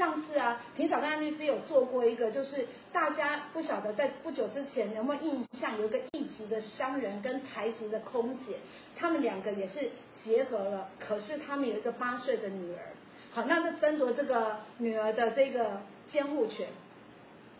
上次啊，庭长跟安律师有做过一个，就是大家不晓得在不久之前有没有印象，有个一级的商人跟台籍的空姐，他们两个也是结合了，可是他们有一个八岁的女儿。好，那就争夺这个女儿的这个监护权，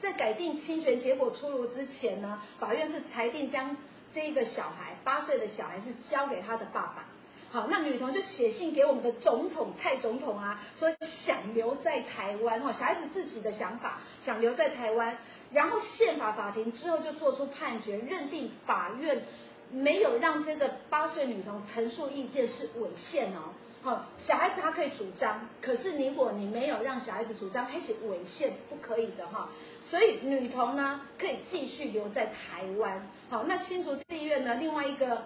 在改定侵权结果出炉之前呢，法院是裁定将这一个小孩八岁的小孩是交给他的爸爸。好，那女童就写信给我们的总统蔡总统啊，说想留在台湾哈，小孩子自己的想法，想留在台湾。然后宪法法庭之后就做出判决，认定法院没有让这个八岁女童陈述意见是违宪哦。好，小孩子他可以主张，可是如果你没有让小孩子主张，还是违宪，不可以的哈。所以女童呢可以继续留在台湾。好，那新竹地院呢另外一个。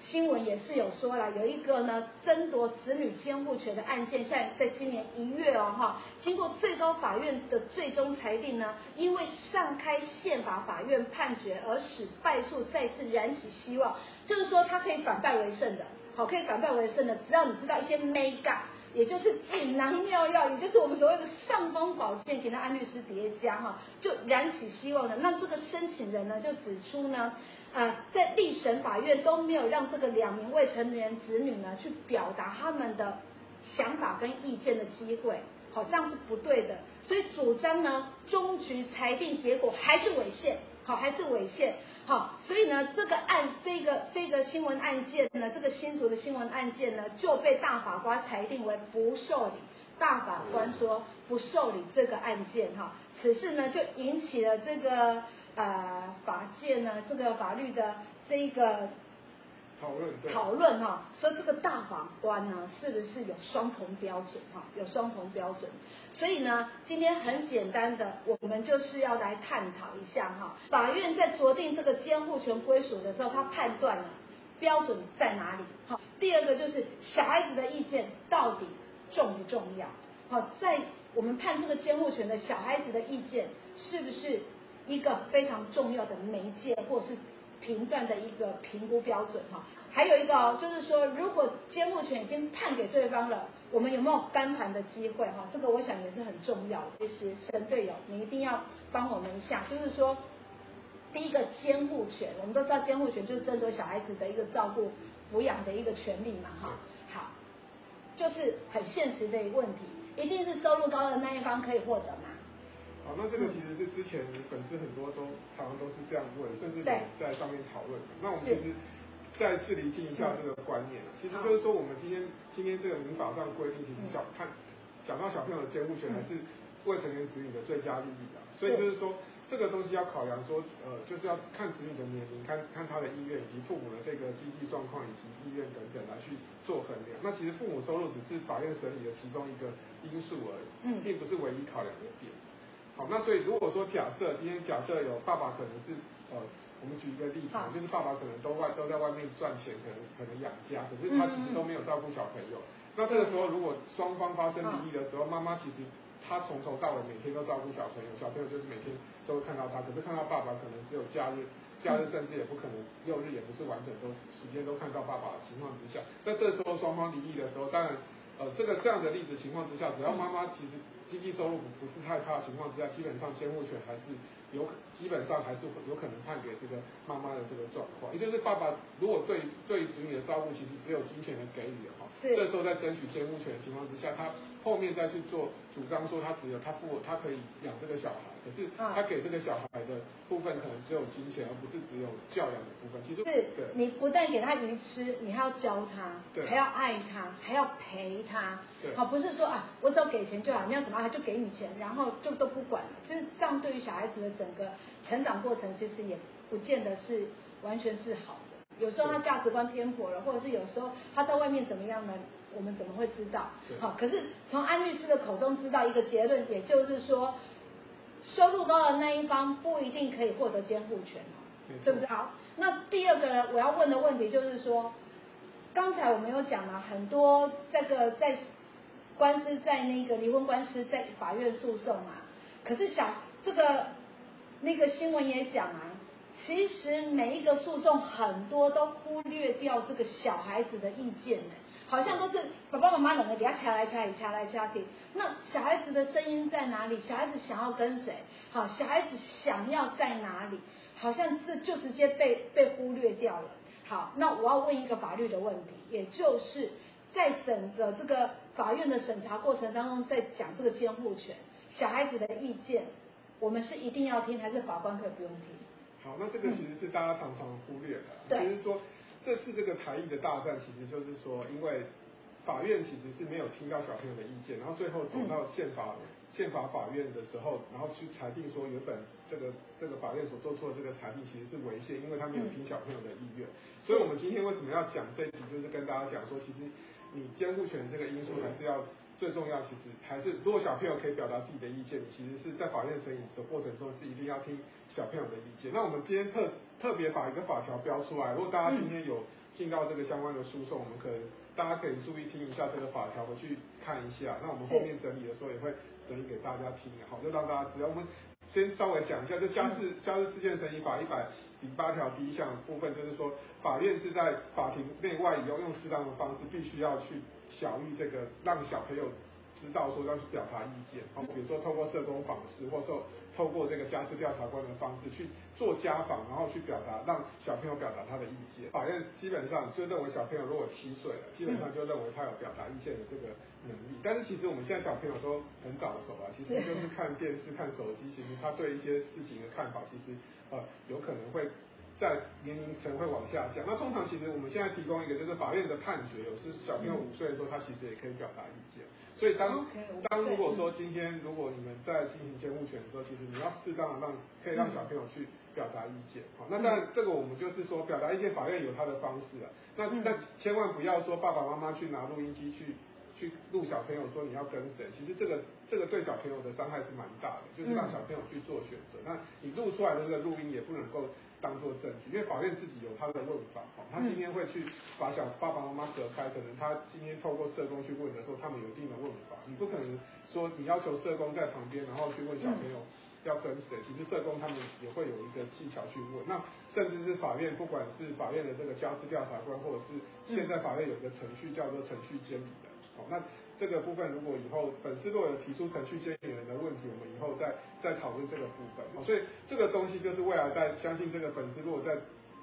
新闻也是有说了，有一个呢争夺子女监护权的案件，现在在今年一月哦哈，经过最高法院的最终裁定呢，因为上开宪法法院判决而使败诉再次燃起希望，就是说他可以反败为胜的，好，可以反败为胜的，只要你知道一些 mega，也就是锦囊妙药，也就是我们所谓的尚方宝剑，给那安律师叠加哈，就燃起希望了。那这个申请人呢就指出呢。呃，在历审法院都没有让这个两名未成年子女呢去表达他们的想法跟意见的机会，好，这样是不对的。所以主张呢，终局裁定结果还是违宪，好，还是违宪，好，所以呢，这个案，这个这个新闻案件呢，这个新竹的新闻案件呢，就被大法官裁定为不受理。大法官说不受理这个案件，哈，此事呢就引起了这个。呃，法界呢，这个法律的这一个讨论讨论哈，说这个大法官呢，是不是有双重标准哈？有双重标准，所以呢，今天很简单的，我们就是要来探讨一下哈。法院在酌定这个监护权归属的时候，他判断了标准在哪里？好，第二个就是小孩子的意见到底重不重要？好，在我们判这个监护权的小孩子的意见是不是？一个非常重要的媒介，或是评断的一个评估标准哈。还有一个哦，就是说，如果监护权已经判给对方了，我们有没有翻盘的机会哈？这个我想也是很重要的。其实神队友，你一定要帮我们一下。就是说，第一个监护权，我们都知道监护权就是争夺小孩子的一个照顾、抚养的一个权利嘛哈。好，就是很现实的一个问题，一定是收入高的那一方可以获得嘛。好，那这个其实是之前粉丝很多都常常都是这样问，甚至在上面讨论的。那我们其实再次厘清一下这个观念，其实就是说我们今天今天这个民法上规定，其实小看讲到小朋友的监护权还是未成年子女的最佳利益啊，所以就是说这个东西要考量说，呃，就是要看子女的年龄，看看他的意愿以及父母的这个经济状况以及意愿等等来去做衡量。那其实父母收入只是法院审理的其中一个因素而已，嗯，并不是唯一考量的点。好，那所以如果说假设今天假设有爸爸可能是呃，我们举一个例子，就是爸爸可能都外都在外面赚钱，可能可能养家，可是他其实都没有照顾小朋友。那这个时候如果双方发生离异的时候，妈妈其实她从头到尾每天都照顾小朋友，小朋友就是每天都会看到他，可是看到爸爸可能只有假日，假日甚至也不可能六日也不是完整都时间都看到爸爸的情况之下，那这时候双方离异的时候，当然呃这个这样的例子情况之下，只要妈妈其实。经济收入不是太差的情况之下，基本上监护权还是有可，基本上还是有可能判给这个妈妈的这个状况。也就是爸爸如果对对子女的照顾其实只有金钱的给予哈，是这时候在争取监护权的情况之下，他后面再去做主张说他只有他不他可以养这个小孩。可是他给这个小孩的部分可能只有金钱，而不是只有教养的部分。其实是你不但给他鱼吃，你还要教他，对还要爱他，还要陪他。对好，不是说啊，我只要给钱就好，你要怎么他就给你钱，然后就都不管了。其实这样对于小孩子的整个成长过程，其实也不见得是完全是好的。有时候他价值观偏颇了，或者是有时候他在外面怎么样呢？我们怎么会知道？好，可是从安律师的口中知道一个结论，也就是说。收入高的那一方不一定可以获得监护权，对不对？好，那第二个我要问的问题就是说，刚才我们有讲了很多这个在官司在那个离婚官司在法院诉讼嘛，可是小这个那个新闻也讲啊，其实每一个诉讼很多都忽略掉这个小孩子的意见呢。好像都是爸爸妈妈两个给他掐来掐去，掐来掐去。那小孩子的声音在哪里？小孩子想要跟谁？好，小孩子想要在哪里？好像这就直接被被忽略掉了。好，那我要问一个法律的问题，也就是在整个这个法院的审查过程当中，在讲这个监护权，小孩子的意见，我们是一定要听，还是法官可以不用听？好，那这个其实是大家常常忽略的，嗯、就是说。这次这个台艺的大战，其实就是说，因为法院其实是没有听到小朋友的意见，然后最后走到宪法宪法法院的时候，然后去裁定说，原本这个这个法院所做出的这个裁定其实是违宪，因为他没有听小朋友的意愿。所以我们今天为什么要讲这一集，就是跟大家讲说，其实你监护权这个因素还是要最重要，其实还是如果小朋友可以表达自己的意见，其实是在法院审理的过程中是一定要听小朋友的意见。那我们今天特特别把一个法条标出来，如果大家今天有进到这个相关的诉讼，我们可能大家可以注意听一下这个法条，回去看一下。那我们后面整理的时候也会整理给大家听，好，就让大家只要。我们先稍微讲一下，就家事家事事件审理法一百零八条第一项部分，就是说法院是在法庭内外以用用适当的方式，必须要去小于这个让小朋友。知道说要去表达意见，好，比如说透过社工访视，或者说透过这个家事调查官的方式去做家访，然后去表达，让小朋友表达他的意见。法院基本上就认为小朋友如果七岁了，基本上就认为他有表达意见的这个能力。但是其实我们现在小朋友都很早熟啊，其实就是看电视、看手机，其实他对一些事情的看法，其实呃有可能会。在年龄层会往下降。那通常其实我们现在提供一个，就是法院的判决，有时小朋友五岁的时候，他其实也可以表达意见。所以当当如果说今天如果你们在进行监护权的时候，其实你要适当的让可以让小朋友去表达意见。好，那当然这个我们就是说表达意见，法院有他的方式啊。那那千万不要说爸爸妈妈去拿录音机去去录小朋友说你要跟谁，其实这个这个对小朋友的伤害是蛮大的，就是让小朋友去做选择。那你录出来的这个录音也不能够。当做证据，因为法院自己有他的问法，哈，他今天会去把小爸爸妈妈隔开，可能他今天透过社工去问的时候，他们有一定的问法，你不可能说你要求社工在旁边，然后去问小朋友要跟谁，其实社工他们也会有一个技巧去问，那甚至是法院，不管是法院的这个家事调查官，或者是现在法院有一个程序叫做程序监理的，好，那。这个部分，如果以后粉丝若有提出程序监理人的问题，我们以后再再讨论这个部分。所以这个东西就是未来在相信这个粉丝如果在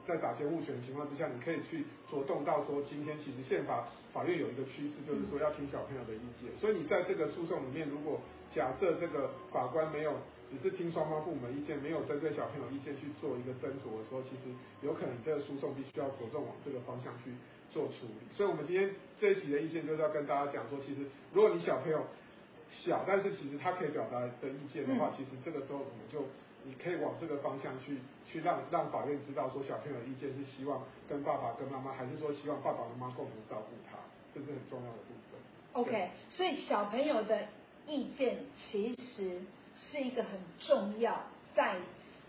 在打监护权的情况之下，你可以去着重到说，今天其实宪法法院有一个趋势，就是说要听小朋友的意见。所以你在这个诉讼里面，如果假设这个法官没有只是听双方父母的意见，没有针对小朋友意见去做一个斟酌的时候，其实有可能这个诉讼必须要着重往这个方向去。做处理，所以我们今天这一集的意见就是要跟大家讲说，其实如果你小朋友小，但是其实他可以表达的意见的话，嗯、其实这个时候我们就你可以往这个方向去去让让法院知道说小朋友的意见是希望跟爸爸跟妈妈，还是说希望爸爸妈妈共同照顾他，这是很重要的部分。OK，所以小朋友的意见其实是一个很重要，在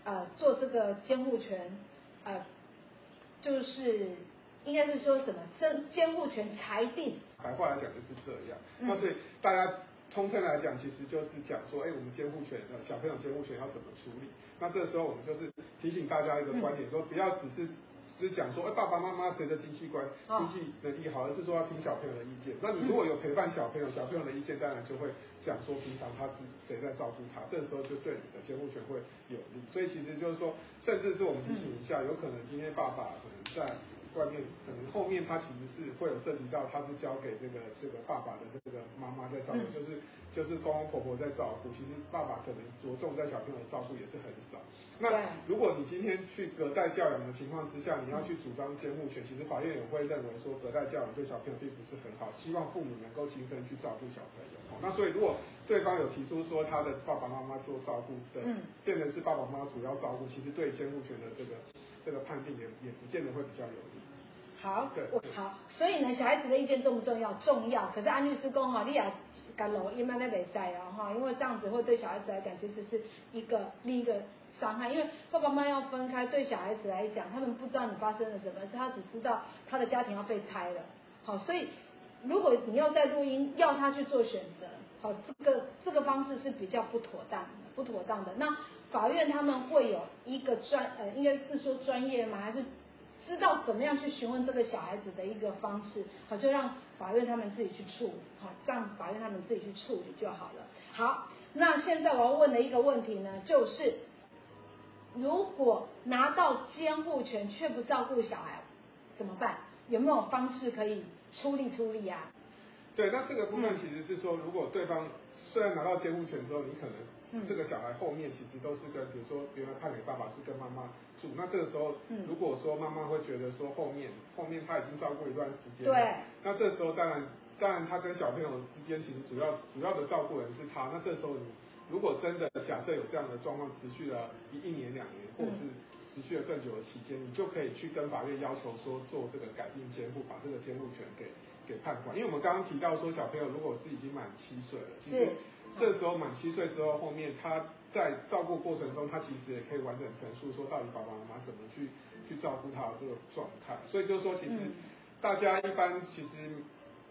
呃做这个监护权呃就是。应该是说什么监监护权裁定？白话来讲就是这样。那所以大家通称来讲，其实就是讲说，哎，我们监护权的小朋友监护权要怎么处理？那这个时候我们就是提醒大家一个观点，说不要只是只是讲说，哎，爸爸妈妈谁的经济观、经济能力好，而是说要听小朋友的意见。那你如果有陪伴小朋友，小朋友的意见当然就会讲说，平常他是谁在照顾他，这个时候就对你的监护权会有利。所以其实就是说，甚至是我们提醒一下，有可能今天爸爸可能在。外面可能后面他其实是会有涉及到，他是交给这个这个爸爸的这个妈妈在照顾，就是就是公公婆婆在照顾。其实爸爸可能着重在小朋友的照顾也是很少。那如果你今天去隔代教养的情况之下，你要去主张监护权，其实法院也会认为说隔代教养对小朋友并不是很好，希望父母能够亲身去照顾小朋友。那所以如果对方有提出说他的爸爸妈妈做照顾的，变成是爸爸妈妈主要照顾，其实对监护权的这个。这个判定也也不见得会比较有利。好，我好，所以呢，小孩子的意见重不重要？重要。可是安律师公哈，你也干老一般在比赛啊哈，因为这样子会对小孩子来讲，其实是一个另一个伤害。因为爸爸妈妈要分开，对小孩子来讲，他们不知道你发生了什么，是他只知道他的家庭要被拆了。好，所以如果你要在录音要他去做选择，好，这个这个方式是比较不妥当的，不妥当的。那法院他们会有一个专呃，应该是说专业吗？还是知道怎么样去询问这个小孩子的一个方式，好，就让法院他们自己去处理，好，让法院他们自己去处理就好了。好，那现在我要问的一个问题呢，就是如果拿到监护权却不照顾小孩，怎么办？有没有方式可以出力出力啊？对，那这个部分其实是说，如果对方虽然拿到监护权之后，你可能。嗯，这个小孩后面其实都是跟，比如说原来判给爸爸是跟妈妈住，那这个时候，嗯。如果说妈妈会觉得说后面后面他已经照顾一段时间，对，那这时候当然当然他跟小朋友之间其实主要主要的照顾人是他，那这时候你如果真的假设有这样的状况持续了一一年两年，或者是持续了更久的期间，你就可以去跟法院要求说做这个改定监护，把这个监护权给给判管，因为我们刚刚提到说小朋友如果是已经满七岁了，其实。这时候满七岁之后，后面他在照顾过程中，他其实也可以完整陈述说，到底爸爸妈妈怎么去去照顾他的这个状态。所以就是说，其实大家一般其实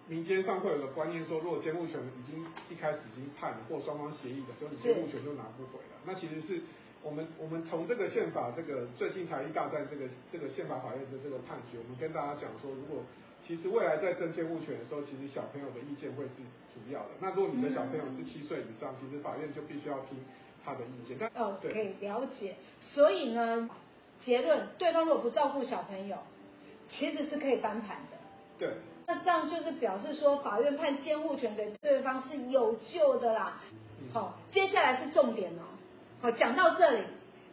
民间上会有个观念说，如果监护权已经一开始已经判了，或双方协议的，就是监护权就拿不回了。那其实是我们我们从这个宪法这个最近台一大战这个这个宪法法院的这个判决，我们跟大家讲说，如果其实未来在争监护权的时候，其实小朋友的意见会是主要的。那如果你的小朋友是七岁以上，其实法院就必须要听他的意见。但哦，可以了解。所以呢，结论，对方如果不照顾小朋友，其实是可以翻盘的。对。那这样就是表示说，法院判监护权给对方是有救的啦。好、哦，接下来是重点哦。好，讲到这里，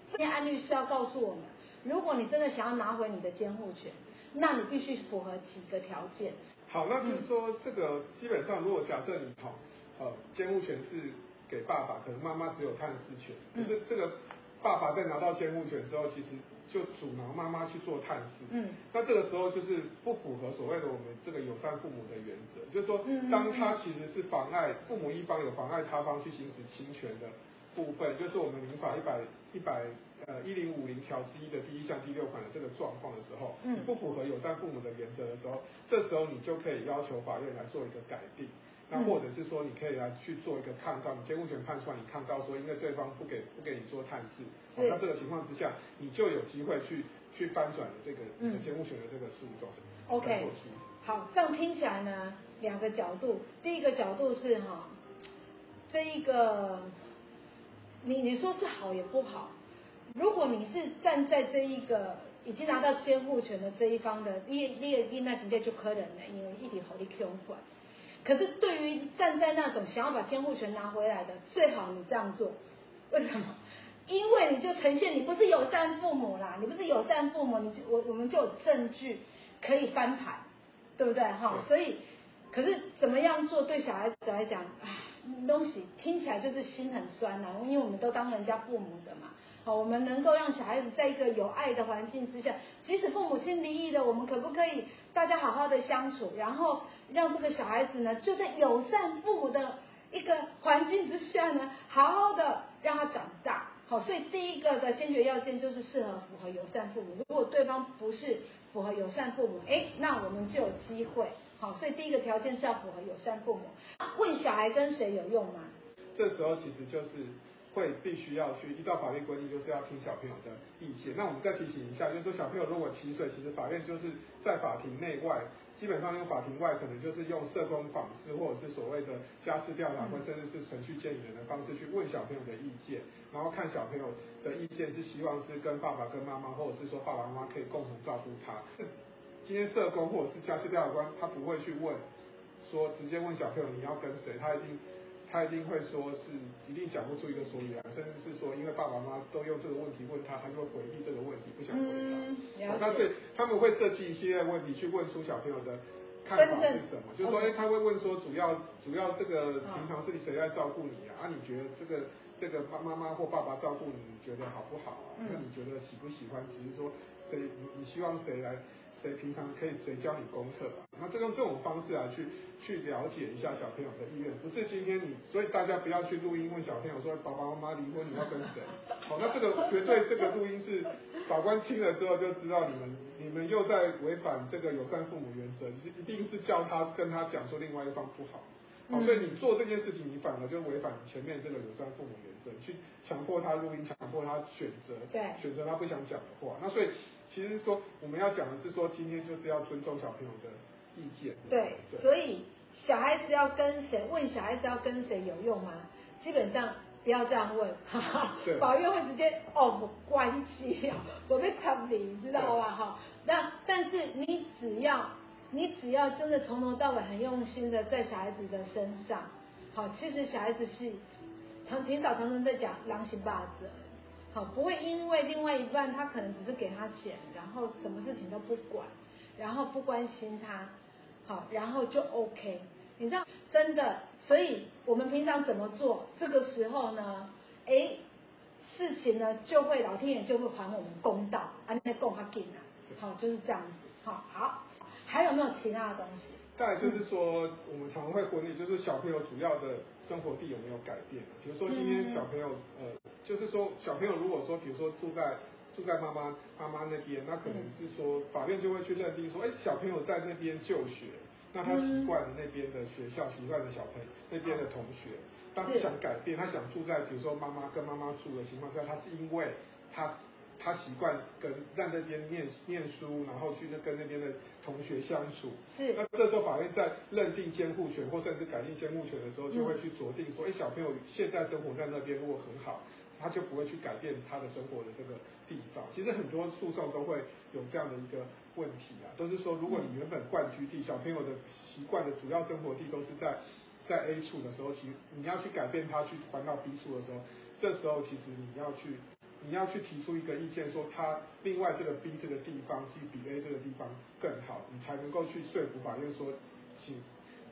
今天安律师要告诉我们，如果你真的想要拿回你的监护权。那你必须符合几个条件。好，那就是说，这个基本上，如果假设你好，呃，监护权是给爸爸，可能妈妈只有探视权。可是这个爸爸在拿到监护权之后，其实就阻挠妈妈去做探视。嗯。那这个时候就是不符合所谓的我们这个友善父母的原则，就是说，当他其实是妨碍父母一方有妨碍他方去行使侵权的部分，就是我们民法一百一百。呃，一零五零条之一的第一项第六款的这个状况的时候，嗯，不符合友善父母的原则的时候，这时候你就可以要求法院来做一个改定，那或者是说你可以来去做一个抗告，你监护权判出来，你抗告说因为对方不给不给你做探视，哦，那这个情况之下，你就有机会去去翻转这个监护权的这个诉讼。OK，好，这样听起来呢，两个角度，第一个角度是哈，这一个你你说是好也不好。如果你是站在这一个已经拿到监护权的这一方的，你你你那直接就可能了，因为一点好的控管。可是对于站在那种想要把监护权拿回来的，最好你这样做，为什么？因为你就呈现你不是友善父母啦，你不是友善父母，你就我我们就有证据可以翻盘，对不对？哈，所以可是怎么样做对小孩子来讲，啊，东西听起来就是心很酸呐，因为我们都当人家父母的嘛。好，我们能够让小孩子在一个有爱的环境之下，即使父母亲离异的，我们可不可以大家好好的相处，然后让这个小孩子呢，就在友善父母的一个环境之下呢，好好的让他长大。好，所以第一个的先决要件就是适合符合友善父母。如果对方不是符合友善父母，哎，那我们就有机会。好，所以第一个条件是要符合友善父母。问小孩跟谁有用吗？这时候其实就是。会必须要去依照法律规定，就是要听小朋友的意见。那我们再提醒一下，就是说小朋友如果七岁，其实法院就是在法庭内外，基本上用法庭外可能就是用社工访视，或者是所谓的家事调查，或甚至是程序监理人的方式去问小朋友的意见，然后看小朋友的意见是希望是跟爸爸跟妈妈，或者是说爸爸妈妈可以共同照顾他。今天社工或者是家事调查官，他不会去问说直接问小朋友你要跟谁，他一定。他一定会说是一定讲不出一个所以然，甚至是说因为爸爸妈妈都用这个问题问他，他就会回避这个问题，不想回答。嗯，那所以他们会设计一系列问题去问出小朋友的看法是什么，就是说，哎，他会问说主要主要这个平常是谁在照顾你啊？啊，你觉得这个这个妈妈妈或爸爸照顾你，你觉得好不好啊？那你觉得喜不喜欢？只是说谁你你希望谁来？谁平常可以谁教你功课啊？那这用这种方式来，去去了解一下小朋友的意愿，不是今天你，所以大家不要去录音问小朋友说，爸爸妈妈离婚你要跟谁？好，那这个绝对这个录音是法官听了之后就知道你们你们又在违反这个友善父母原则，是一定是叫他跟他讲说另外一方不好。好，所以你做这件事情，你反而就违反前面这个友善父母原则，去强迫他录音，强迫他选择，对，选择他不想讲的话。那所以其实说我们要讲的是说，今天就是要尊重小朋友的意见。对，对所以小孩子要跟谁问小孩子要跟谁有用吗？基本上不要这样问，哈哈，法院会直接哦我关机啊，我被参你知道吧？哈，那但是你只要你只要真的从头到尾很用心的在小孩子的身上，好，其实小孩子是常挺早常常在讲狼行霸子。好，不会因为另外一半他可能只是给他钱，然后什么事情都不管，然后不关心他，好，然后就 OK。你知道，真的，所以我们平常怎么做，这个时候呢，哎，事情呢就会老天爷就会还我们公道，安内共他给啊，好，就是这样子。好，好，还有没有其他的东西？再来就是说，我们常常会婚礼，就是小朋友主要的生活地有没有改变？比如说今天小朋友，呃，就是说小朋友如果说，比如说住在住在妈妈妈妈那边，那可能是说法院就会去认定说，哎，小朋友在那边就学，那他习惯了那边的学校，习惯了小朋友那边的同学，他是想改变，他想住在比如说妈妈跟妈妈住的情况下，他是因为他。他习惯跟在那边念念书，然后去那跟那边的同学相处。是。那这时候法院在认定监护权或甚至改定监护权的时候，就会去酌定说，哎、嗯，小朋友现在生活在那边如果很好，他就不会去改变他的生活的这个地方。其实很多诉讼都会有这样的一个问题啊，都是说，如果你原本惯居地，小朋友的习惯的主要生活地都是在在 A 处的时候，其实你要去改变他去还到 B 处的时候，这时候其实你要去。你要去提出一个意见，说他另外这个 B 这个地方是比 A 这个地方更好，你才能够去说服法院说，请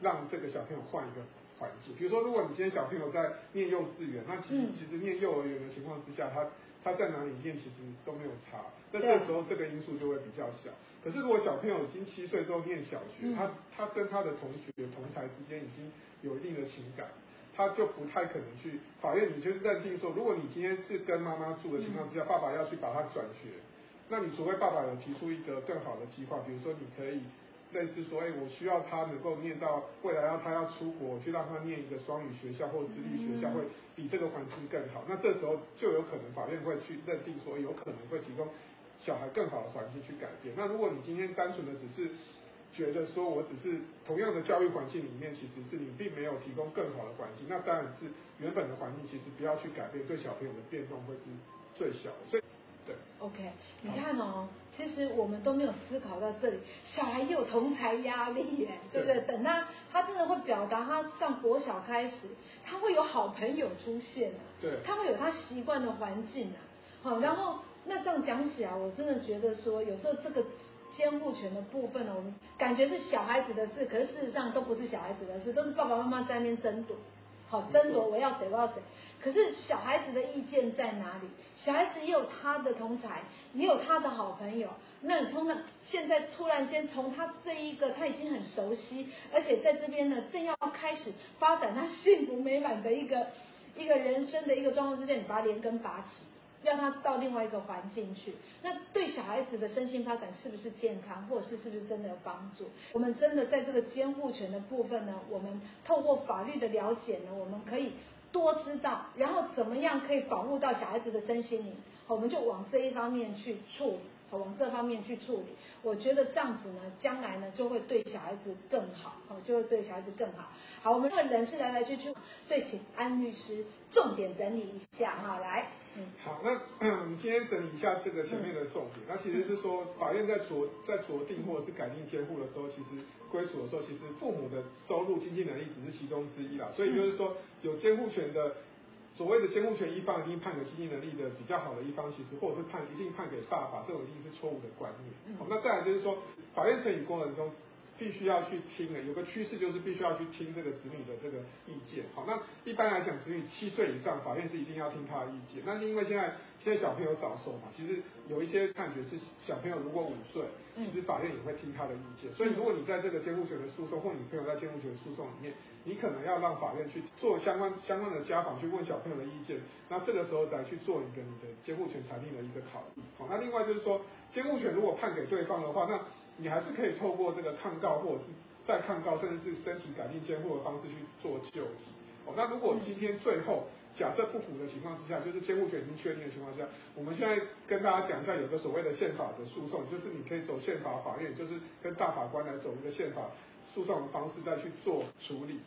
让这个小朋友换一个环境。比如说，如果你今天小朋友在念幼稚园，那其实其实念幼儿园的情况之下，他他在哪里念其实都没有差，那这时候这个因素就会比较小。可是如果小朋友已经七岁之后念小学，他他跟他的同学同才之间已经有一定的情感。他就不太可能去法院，你就认定说，如果你今天是跟妈妈住的情况之下，爸爸要去把他转学，那你除非爸爸有提出一个更好的计划，比如说你可以类似说，哎，我需要他能够念到未来要他要出国，去让他念一个双语学校或私立学校，会比这个环境更好。那这时候就有可能法院会去认定说，有可能会提供小孩更好的环境去改变。那如果你今天单纯的只是。觉得说，我只是同样的教育环境里面，其实是你并没有提供更好的环境，那当然是原本的环境，其实不要去改变，对小朋友的变动会是最小的。所以，对。OK，你看哦，其实我们都没有思考到这里，小孩也有同才压力耶，对不对？对，等他他真的会表达，他上国小开始，他会有好朋友出现啊，对，他会有他习惯的环境啊，好，然后那这样讲起来，我真的觉得说，有时候这个。监护权的部分呢，我们感觉是小孩子的事，可是事实上都不是小孩子的事，都是爸爸妈妈在那边争夺，好争夺我要谁我要谁。可是小孩子的意见在哪里？小孩子也有他的同才，也有他的好朋友。那你从那现在突然间从他这一个他已经很熟悉，而且在这边呢正要开始发展他幸福美满的一个一个人生的一个状况之间，你把他连根拔起。让他到另外一个环境去，那对小孩子的身心发展是不是健康，或者是是不是真的有帮助？我们真的在这个监护权的部分呢，我们透过法律的了解呢，我们可以多知道，然后怎么样可以保护到小孩子的身心灵，好，我们就往这一方面去处理。往这方面去处理，我觉得这样子呢，将来呢就会对小孩子更好，哦，就会对小孩子更好。好，我们这个人是来来去去，所以请安律师重点整理一下哈，来，嗯，好，那我们今天整理一下这个前面的重点，嗯、那其实是说法院在酌在酌定或者是改定监护的时候，其实归属的时候，其实父母的收入、经济能力只是其中之一啦，所以就是说有监护权的。所谓的监护权一方一定判给经济能力的比较好的一方，其实或者是判一定判给爸爸，这种一定是错误的观念。好，那再来就是说，法院审理过程中。必须要去听的，有个趋势就是必须要去听这个子女的这个意见。好，那一般来讲，子女七岁以上，法院是一定要听他的意见。那是因为现在现在小朋友早熟嘛，其实有一些判决是小朋友如果五岁，其实法院也会听他的意见。所以如果你在这个监护权的诉讼，或你朋友在监护权的诉讼里面，你可能要让法院去做相关相关的家访，去问小朋友的意见。那这个时候再去做一个你的监护权裁定的一个考虑。好，那另外就是说，监护权如果判给对方的话，那你还是可以透过这个抗告，或者是再抗告，甚至是申请改定监护的方式去做救济。哦，那如果今天最后假设不符的情况之下，就是监护权已经确定的情况下，我们现在跟大家讲一下，有个所谓的宪法的诉讼，就是你可以走宪法法院，就是跟大法官来走一个宪法诉讼的方式再去做处理。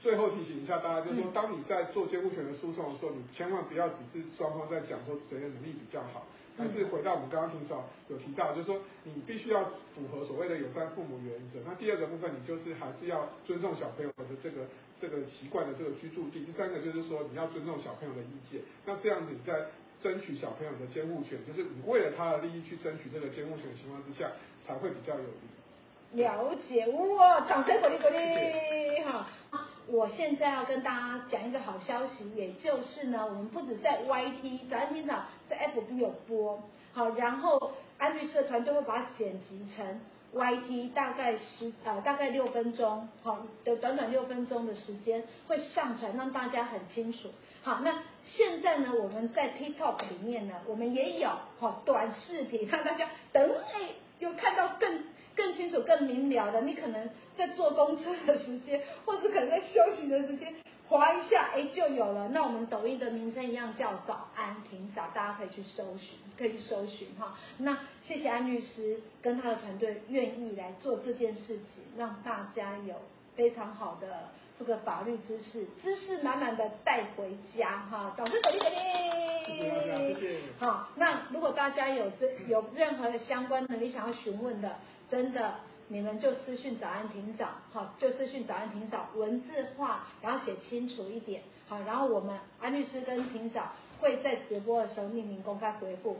最后提醒一下大家，就是说，当你在做监护权的诉讼的时候，你千万不要只是双方在讲说谁的能力比较好，还是回到我们刚刚庭长有提到，就是说你必须要符合所谓的友善父母原则。那第二个部分，你就是还是要尊重小朋友的这个这个习惯的这个居住地。第三个就是说，你要尊重小朋友的意见。那这样子你在争取小朋友的监护权，就是你为了他的利益去争取这个监护权的情况之下，才会比较有利。了解哇，掌声鼓励鼓励哈。我现在要跟大家讲一个好消息，也就是呢，我们不止在 YT 早安厅长在 FB 有播，好，然后安律师的团队会把它剪辑成 YT，大概十呃大概六分钟，好，的短短六分钟的时间会上传，让大家很清楚。好，那现在呢，我们在 TikTok 里面呢，我们也有好短视频，让大家等哎，有看到更。更清楚、更明了的，你可能在坐公车的时间，或者可能在休息的时间，划一下，哎，就有了。那我们抖音的名称一样叫早安庭早，大家可以去搜寻，可以去搜寻哈。那谢谢安律师跟他的团队愿意来做这件事情，让大家有非常好的这个法律知识，知识满满的带回家哈。掌声鼓励鼓励。谢谢，谢谢。好，那如果大家有这有任何相关的你想要询问的。真的，你们就私讯早安庭嫂，好，就私讯早安庭嫂，文字化，然后写清楚一点，好，然后我们安律师跟庭嫂会在直播的时候匿名公开回复。